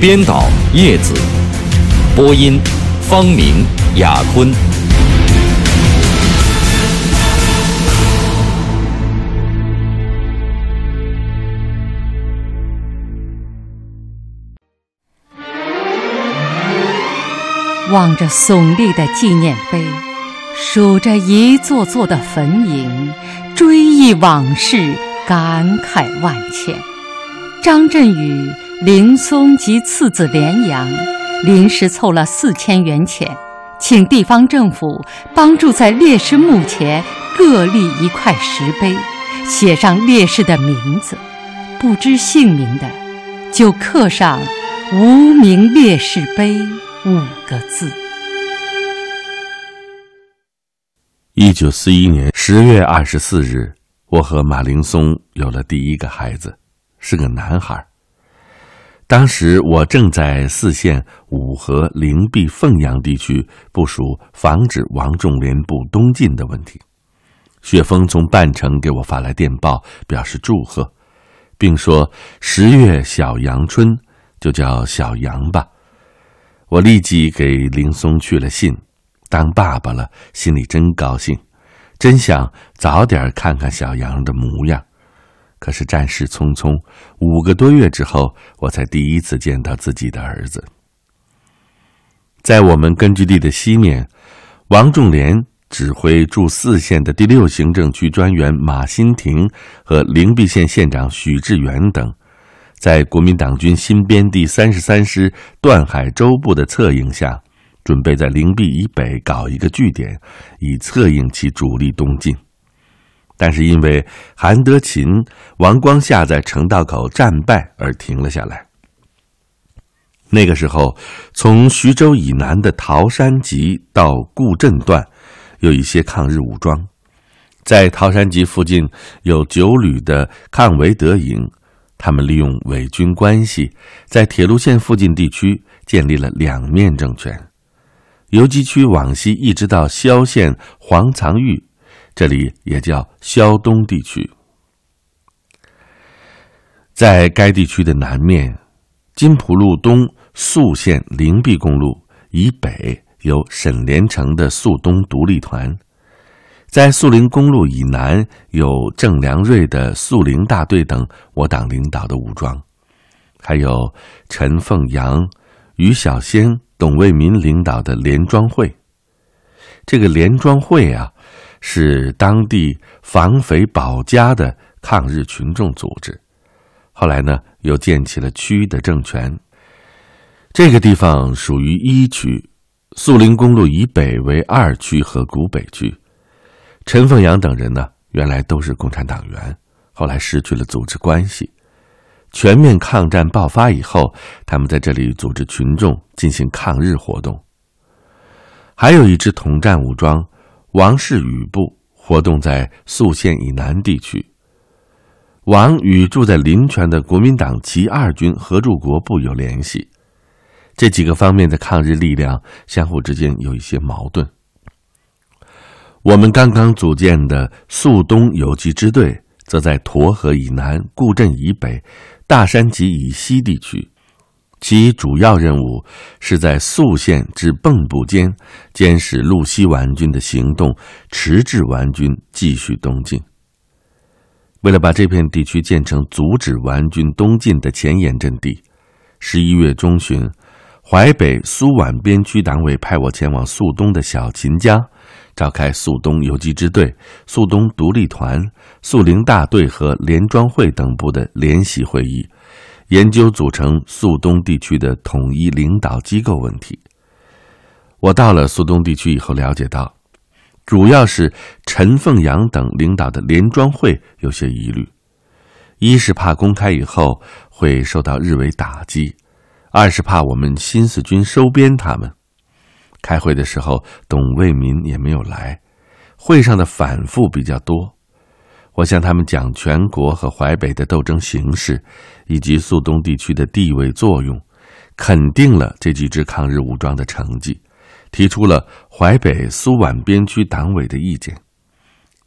编导叶子，播音方明、雅坤。望着耸立的纪念碑，数着一座座的坟茔，追忆往事，感慨万千。张振宇。林松及次子连阳临时凑了四千元钱，请地方政府帮助在烈士墓前各立一块石碑，写上烈士的名字，不知姓名的就刻上“无名烈士碑”五个字。一九四一年十月二十四日，我和马林松有了第一个孩子，是个男孩。当时我正在四县五河、灵璧、凤阳地区部署防止王仲廉部东进的问题。雪峰从半城给我发来电报，表示祝贺，并说：“十月小阳春，就叫小阳吧。”我立即给林松去了信。当爸爸了，心里真高兴，真想早点看看小阳的模样。可是战事匆匆，五个多月之后，我才第一次见到自己的儿子。在我们根据地的西面，王仲廉指挥驻四县的第六行政区专员马新亭和灵璧县县长许志远等，在国民党军新编第三十三师段海州部的策应下，准备在灵璧以北搞一个据点，以策应其主力东进。但是因为韩德勤、王光夏在城道口战败而停了下来。那个时候，从徐州以南的桃山集到固镇段，有一些抗日武装，在桃山集附近有九旅的抗维德营，他们利用伪军关系，在铁路线附近地区建立了两面政权。游击区往西一直到萧县黄藏峪。这里也叫萧东地区，在该地区的南面，金浦路东宿县灵璧公路以北有沈连成的宿东独立团，在宿陵公路以南有郑良瑞的宿陵大队等我党领导的武装，还有陈凤阳、于小仙、董卫民领导的联庄会。这个联庄会啊。是当地防匪保家的抗日群众组织，后来呢又建起了区的政权。这个地方属于一区，肃陵公路以北为二区和古北区。陈凤阳等人呢，原来都是共产党员，后来失去了组织关系。全面抗战爆发以后，他们在这里组织群众进行抗日活动。还有一支统战武装。王氏羽部活动在宿县以南地区。王与住在临泉的国民党其二军合驻国部有联系，这几个方面的抗日力量相互之间有一些矛盾。我们刚刚组建的宿东游击支队，则在沱河以南、固镇以北、大山集以西地区。其主要任务是在宿县至蚌埠间监视路西顽军的行动，迟滞顽军继续东进。为了把这片地区建成阻止顽军东进的前沿阵地，十一月中旬，淮北苏皖边区党委派我前往宿东的小秦家，召开宿东游击支队、宿东独立团、肃陵大队和联庄会等部的联席会议。研究组成肃东地区的统一领导机构问题。我到了肃东地区以后，了解到，主要是陈凤阳等领导的联庄会有些疑虑：一是怕公开以后会受到日伪打击；二是怕我们新四军收编他们。开会的时候，董卫民也没有来，会上的反复比较多。我向他们讲全国和淮北的斗争形势，以及苏东地区的地位作用，肯定了这几支抗日武装的成绩，提出了淮北苏皖边区党委的意见。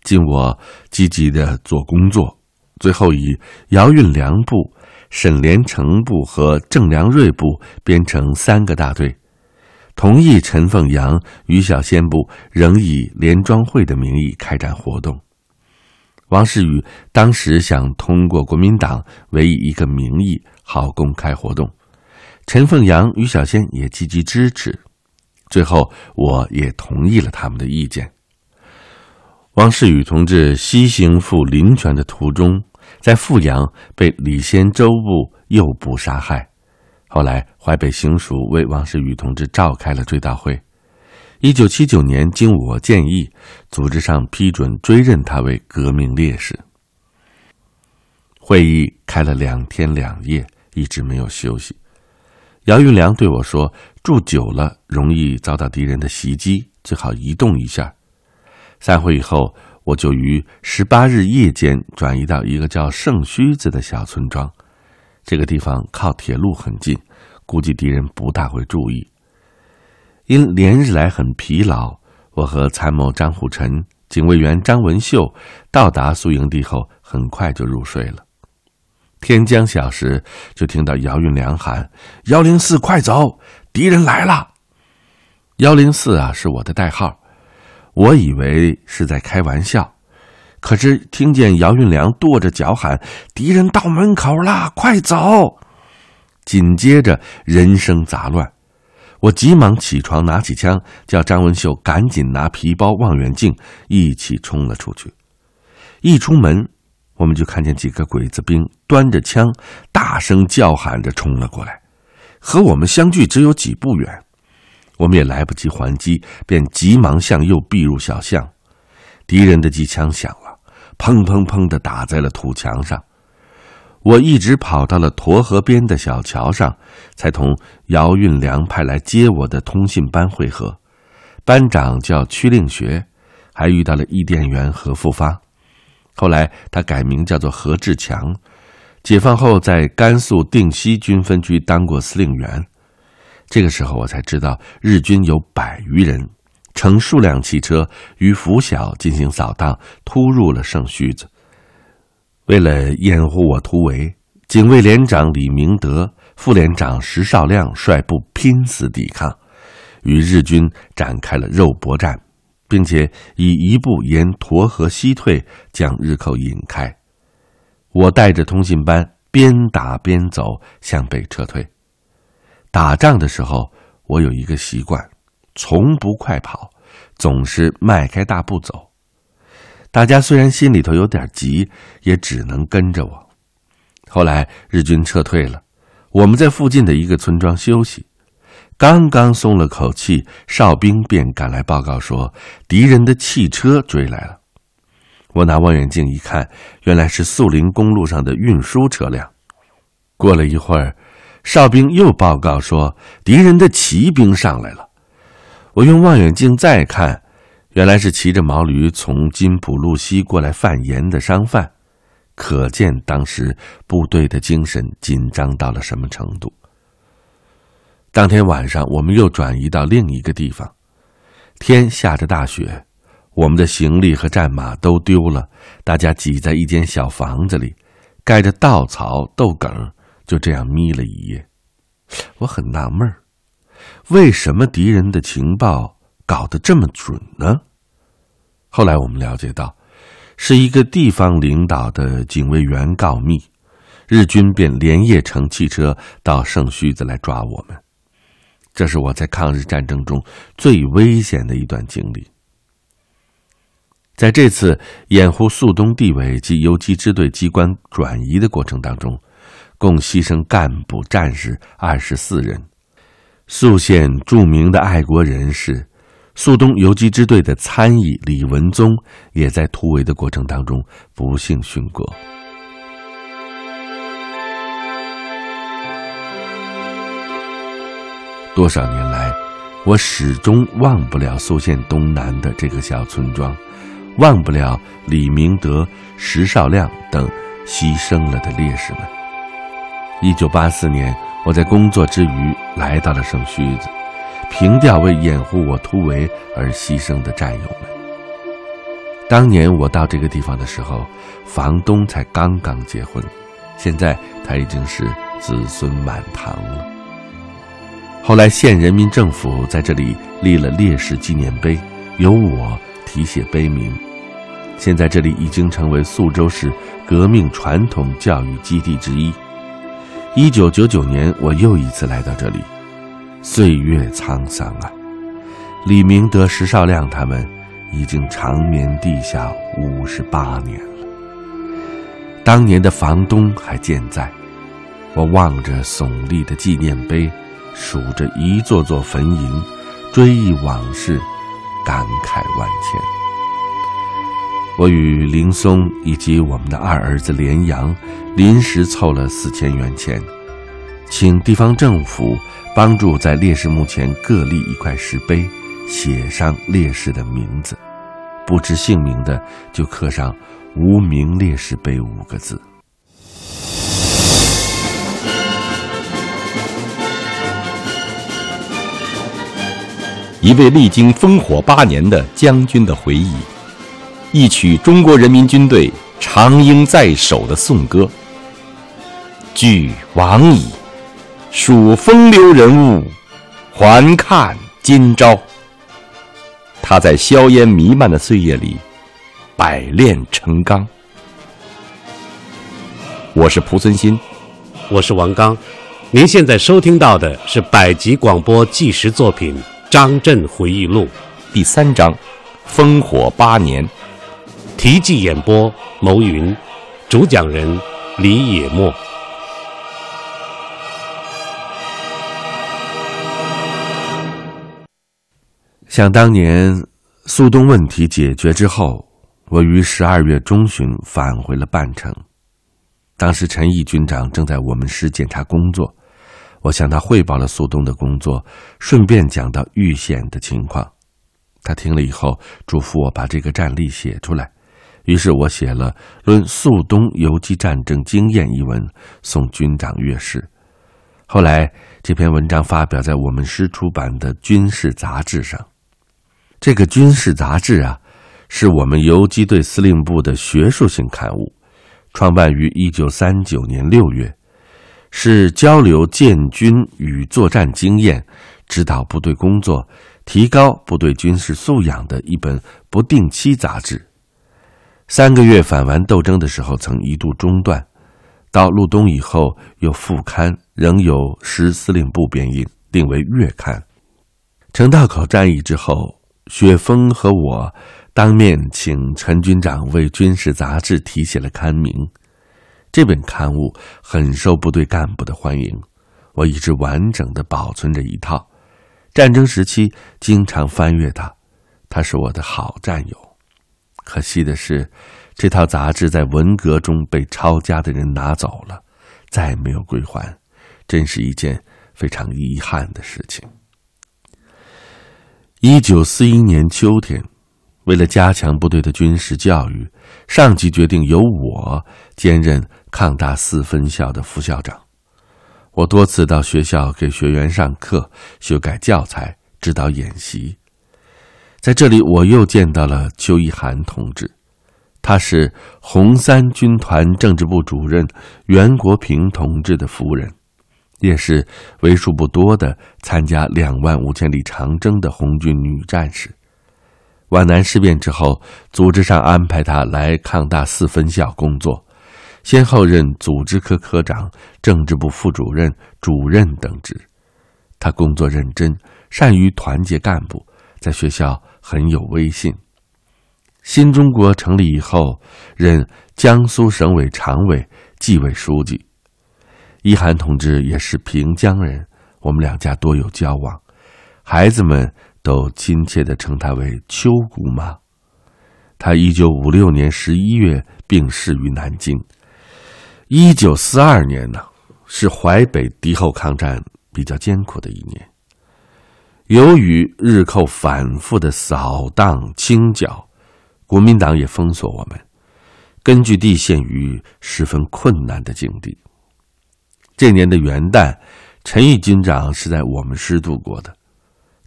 尽我积极的做工作，最后以姚运良部、沈连成部和郑良瑞部编成三个大队。同意陈凤阳、于小仙部仍以联庄会的名义开展活动。王世宇当时想通过国民党为一个名义好公开活动，陈凤阳、于小仙也积极支持。最后，我也同意了他们的意见。王世宇同志西行赴临泉的途中，在富阳被李先洲部诱捕杀害。后来，淮北行署为王世宇同志召开了追悼会。一九七九年，经我建议，组织上批准追认他为革命烈士。会议开了两天两夜，一直没有休息。姚玉良对我说：“住久了容易遭到敌人的袭击，最好移动一下。”散会以后，我就于十八日夜间转移到一个叫圣须子的小村庄。这个地方靠铁路很近，估计敌人不大会注意。因连日来很疲劳，我和参谋张虎臣、警卫员张文秀到达宿营地后，很快就入睡了。天将晓时，就听到姚运良喊：“幺零四，快走！敌人来了！”幺零四啊，是我的代号。我以为是在开玩笑。可是听见姚运良跺着脚喊：“敌人到门口了，快走！”紧接着人声杂乱，我急忙起床，拿起枪，叫张文秀赶紧拿皮包、望远镜，一起冲了出去。一出门，我们就看见几个鬼子兵端着枪，大声叫喊着冲了过来，和我们相距只有几步远。我们也来不及还击，便急忙向右避入小巷。敌人的机枪响了。砰砰砰的打在了土墙上，我一直跑到了沱河边的小桥上，才同姚运良派来接我的通信班会合。班长叫屈令学，还遇到了伊甸员何复发。后来他改名叫做何志强。解放后在甘肃定西军分局当过司令员。这个时候我才知道，日军有百余人。乘数辆汽车于拂晓进行扫荡，突入了圣须子。为了掩护我突围，警卫连长李明德、副连长石少亮率部拼死抵抗，与日军展开了肉搏战，并且以一部沿沱河西退，将日寇引开。我带着通信班边打边走，向北撤退。打仗的时候，我有一个习惯。从不快跑，总是迈开大步走。大家虽然心里头有点急，也只能跟着我。后来日军撤退了，我们在附近的一个村庄休息，刚刚松了口气，哨兵便赶来报告说敌人的汽车追来了。我拿望远镜一看，原来是肃林公路上的运输车辆。过了一会儿，哨兵又报告说敌人的骑兵上来了。我用望远镜再看，原来是骑着毛驴从金浦路西过来贩盐的商贩，可见当时部队的精神紧张到了什么程度。当天晚上，我们又转移到另一个地方，天下着大雪，我们的行李和战马都丢了，大家挤在一间小房子里，盖着稻草豆梗，就这样眯了一夜。我很纳闷儿。为什么敌人的情报搞得这么准呢？后来我们了解到，是一个地方领导的警卫员告密，日军便连夜乘汽车到圣须子来抓我们。这是我在抗日战争中最危险的一段经历。在这次掩护肃东地委及游击支队机关转移的过程当中，共牺牲干部战士二十四人。宿县著名的爱国人士、肃东游击支队的参议李文宗，也在突围的过程当中不幸殉国。多少年来，我始终忘不了苏县东南的这个小村庄，忘不了李明德、石绍亮等牺牲了的烈士们。一九八四年，我在工作之余来到了圣须子，凭吊为掩护我突围而牺牲的战友们。当年我到这个地方的时候，房东才刚刚结婚，现在他已经是子孙满堂了。后来县人民政府在这里立了烈士纪念碑，由我题写碑铭。现在这里已经成为宿州市革命传统教育基地之一。一九九九年，我又一次来到这里，岁月沧桑啊！李明德、石少亮他们。已经长眠地下五十八年了。当年的房东还健在，我望着耸立的纪念碑，数着一座座坟茔，追忆往事，感慨万千。我与林松以及我们的二儿子连阳，临时凑了四千元钱，请地方政府帮助在烈士墓前各立一块石碑。写上烈士的名字，不知姓名的就刻上“无名烈士碑”五个字。一位历经烽火八年的将军的回忆，一曲中国人民军队长缨在手的颂歌。俱往矣，数风流人物，还看今朝。他在硝烟弥漫的岁月里，百炼成钢。我是蒲存昕，我是王刚。您现在收听到的是百集广播纪实作品《张震回忆录》第三章《烽火八年》，题记演播：牟云，主讲人李野墨。想当年，苏东问题解决之后，我于十二月中旬返回了半城。当时陈毅军长正在我们师检查工作，我向他汇报了苏东的工作，顺便讲到遇险的情况。他听了以后，嘱咐我把这个战例写出来。于是我写了《论苏东游击战争经验》一文，送军长阅视。后来这篇文章发表在我们师出版的军事杂志上。这个军事杂志啊，是我们游击队司令部的学术性刊物，创办于一九三九年六月，是交流建军与作战经验、指导部队工作、提高部队军事素养的一本不定期杂志。三个月反完斗争的时候，曾一度中断，到入冬以后又复刊，仍由师司令部编印，定为月刊。城道口战役之后。雪峰和我当面请陈军长为军事杂志题写了刊名，这本刊物很受部队干部的欢迎，我一直完整的保存着一套，战争时期经常翻阅它，它是我的好战友。可惜的是，这套杂志在文革中被抄家的人拿走了，再没有归还，真是一件非常遗憾的事情。一九四一年秋天，为了加强部队的军事教育，上级决定由我兼任抗大四分校的副校长。我多次到学校给学员上课、修改教材、指导演习。在这里，我又见到了邱一涵同志，他是红三军团政治部主任袁国平同志的夫人。也是为数不多的参加两万五千里长征的红军女战士。皖南事变之后，组织上安排她来抗大四分校工作，先后任组织科科长、政治部副主任、主任等职。她工作认真，善于团结干部，在学校很有威信。新中国成立以后，任江苏省委常委、纪委书记。一涵同志也是平江人，我们两家多有交往，孩子们都亲切地称他为秋姑妈。他一九五六年十一月病逝于南京。一九四二年呢，是淮北敌后抗战比较艰苦的一年，由于日寇反复的扫荡清剿，国民党也封锁我们，根据地陷于十分困难的境地。这年的元旦，陈毅军长是在我们师度过的，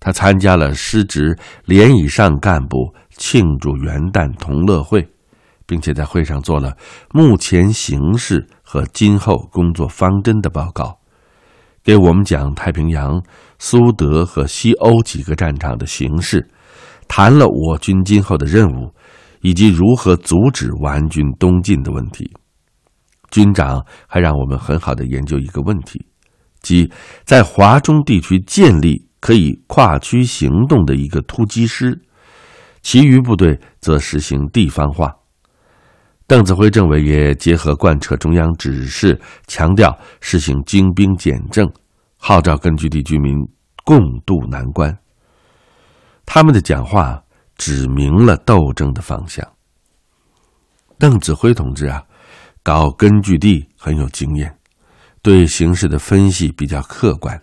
他参加了师职连以上干部庆祝元旦同乐会，并且在会上做了目前形势和今后工作方针的报告。给我们讲太平洋、苏德和西欧几个战场的形势，谈了我军今后的任务，以及如何阻止顽军东进的问题。军长还让我们很好的研究一个问题，即在华中地区建立可以跨区行动的一个突击师，其余部队则实行地方化。邓子恢政委也结合贯彻中央指示，强调实行精兵简政，号召根据地居民共度难关。他们的讲话指明了斗争的方向。邓子恢同志啊，搞根据地很有经验，对形势的分析比较客观。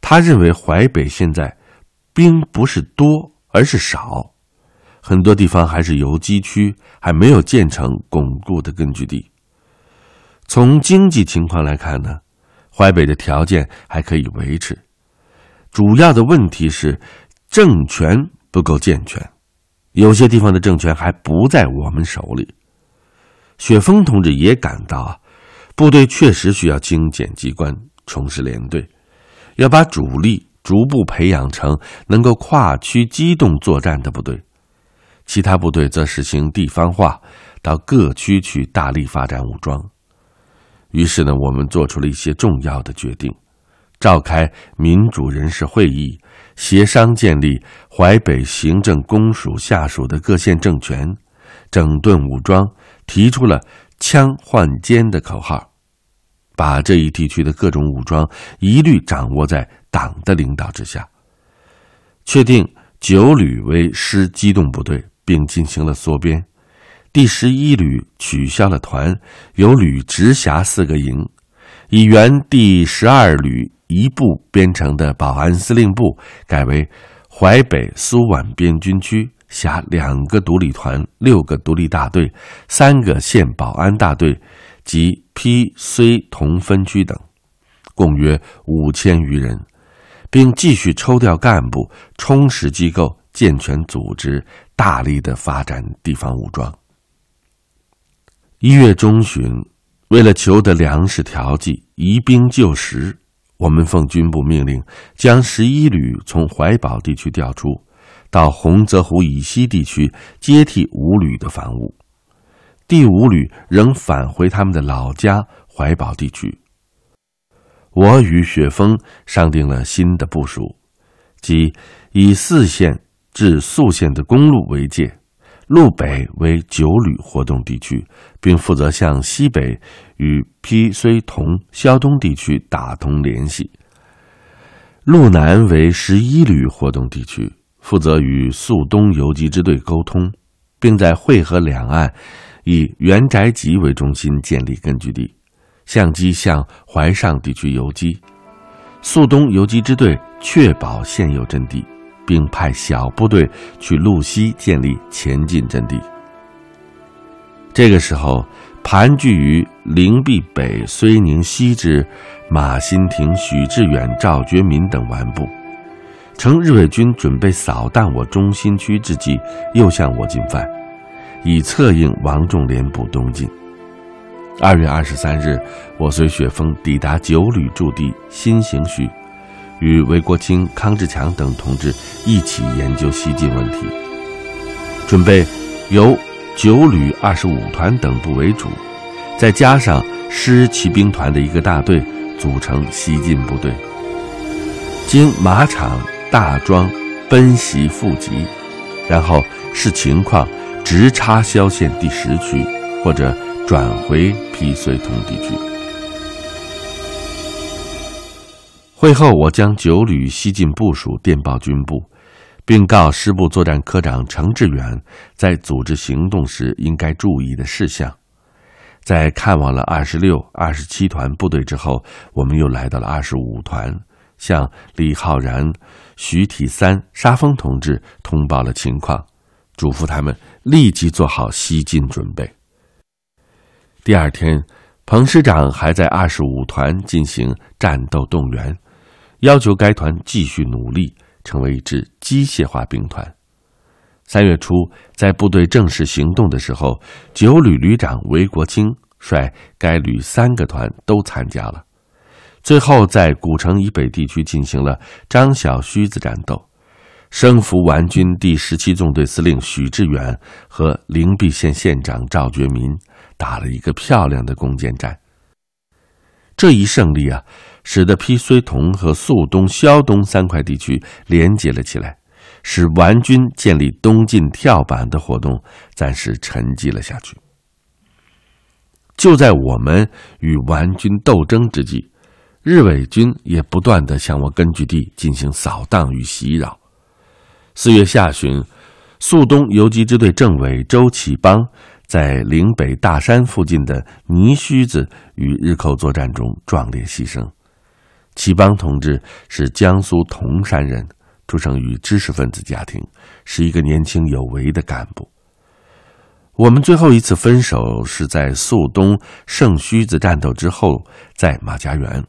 他认为淮北现在兵不是多，而是少。很多地方还是游击区，还没有建成巩固的根据地。从经济情况来看呢，淮北的条件还可以维持，主要的问题是政权不够健全，有些地方的政权还不在我们手里。雪峰同志也感到啊，部队确实需要精简机关，重视连队，要把主力逐步培养成能够跨区机动作战的部队。其他部队则实行地方化，到各区去大力发展武装。于是呢，我们做出了一些重要的决定：召开民主人士会议，协商建立淮北行政公署下属的各县政权，整顿武装，提出了“枪换肩”的口号，把这一地区的各种武装一律掌握在党的领导之下。确定九旅为师机动部队。并进行了缩编，第十一旅取消了团，由旅直辖四个营，以原第十二旅一部编成的保安司令部改为淮北苏皖边军区辖两个独立团、六个独立大队、三个县保安大队及 P、C 同分区等，共约五千余人，并继续抽调干部，充实机构。健全组织，大力的发展地方武装。一月中旬，为了求得粮食调剂、移兵就食，我们奉军部命令，将十一旅从怀宝地区调出，到洪泽湖以西地区接替五旅的防务。第五旅仍返回他们的老家怀宝地区。我与雪峰商定了新的部署，即以四县。至宿县的公路为界，路北为九旅活动地区，并负责向西北与邳绥同胶东地区打通联系；路南为十一旅活动地区，负责与宿东游击支队沟通，并在会河两岸以元宅集为中心建立根据地，相机向淮上地区游击；宿东游击支队确保现有阵地。并派小部队去路西建立前进阵地。这个时候，盘踞于灵璧北、睢宁西之马新亭、许志远、赵觉民等顽部，趁日伪军准备扫荡我中心区之际，又向我进犯，以策应王仲廉部东进。二月二十三日，我随雪峰抵达九旅驻地新行区。与韦国清、康志强等同志一起研究西进问题，准备由九旅二十五团等部为主，再加上师骑兵团的一个大队，组成西进部队。经马场、大庄奔袭富集，然后视情况直插萧县第十区，或者转回邳绥同地区。会后，我将九旅西进部署电报军部，并告师部作战科长程志远在组织行动时应该注意的事项。在看望了二十六、二十七团部队之后，我们又来到了二十五团，向李浩然、徐体三、沙峰同志通报了情况，嘱咐他们立即做好西进准备。第二天，彭师长还在二十五团进行战斗动员，要求该团继续努力，成为一支机械化兵团。三月初，在部队正式行动的时候，九旅旅长韦国清率该旅三个团都参加了。最后，在古城以北地区进行了张小须子战斗，生俘皖军第十七纵队司令许志远和灵璧县县长赵觉民，打了一个漂亮的攻坚战。这一胜利啊，使得披绥同和肃东、萧东三块地区连接了起来，使皖军建立东进跳板的活动暂时沉寂了下去。就在我们与皖军斗争之际。日伪军也不断的向我根据地进行扫荡与袭扰。四月下旬，肃东游击支队政委周启邦在岭北大山附近的泥须子与日寇作战中壮烈牺牲。启邦同志是江苏铜山人，出生于知识分子家庭，是一个年轻有为的干部。我们最后一次分手是在肃东圣须子战斗之后，在马家园。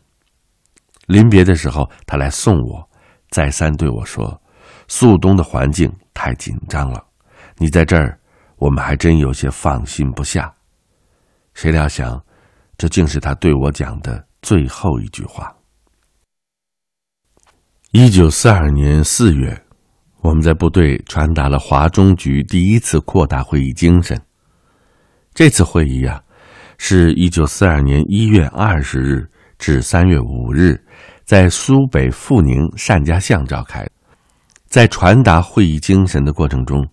临别的时候，他来送我，再三对我说：“宿东的环境太紧张了，你在这儿，我们还真有些放心不下。”谁料想，这竟是他对我讲的最后一句话。一九四二年四月，我们在部队传达了华中局第一次扩大会议精神。这次会议啊，是一九四二年一月二十日至三月五日。在苏北阜宁单家巷召开，在传达会议精神的过程中，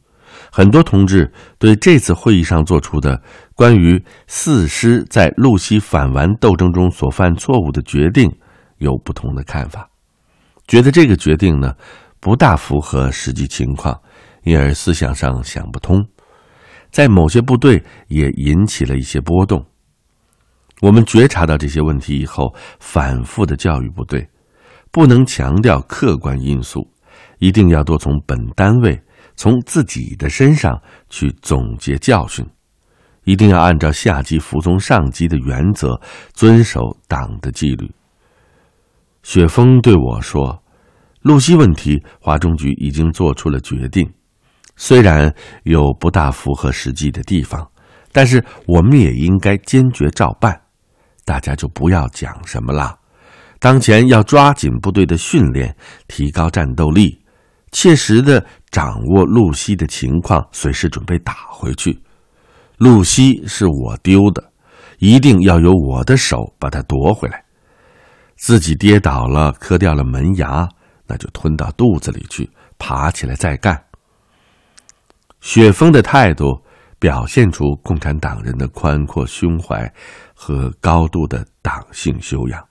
很多同志对这次会议上做出的关于四师在路西反顽斗争中所犯错误的决定有不同的看法，觉得这个决定呢不大符合实际情况，因而思想上想不通，在某些部队也引起了一些波动。我们觉察到这些问题以后，反复的教育部队，不能强调客观因素，一定要多从本单位、从自己的身上去总结教训，一定要按照下级服从上级的原则，遵守党的纪律。雪峰对我说：“路西问题，华中局已经做出了决定，虽然有不大符合实际的地方，但是我们也应该坚决照办。”大家就不要讲什么了。当前要抓紧部队的训练，提高战斗力，切实的掌握露西的情况，随时准备打回去。露西是我丢的，一定要由我的手把它夺回来。自己跌倒了，磕掉了门牙，那就吞到肚子里去，爬起来再干。雪峰的态度表现出共产党人的宽阔胸怀。和高度的党性修养。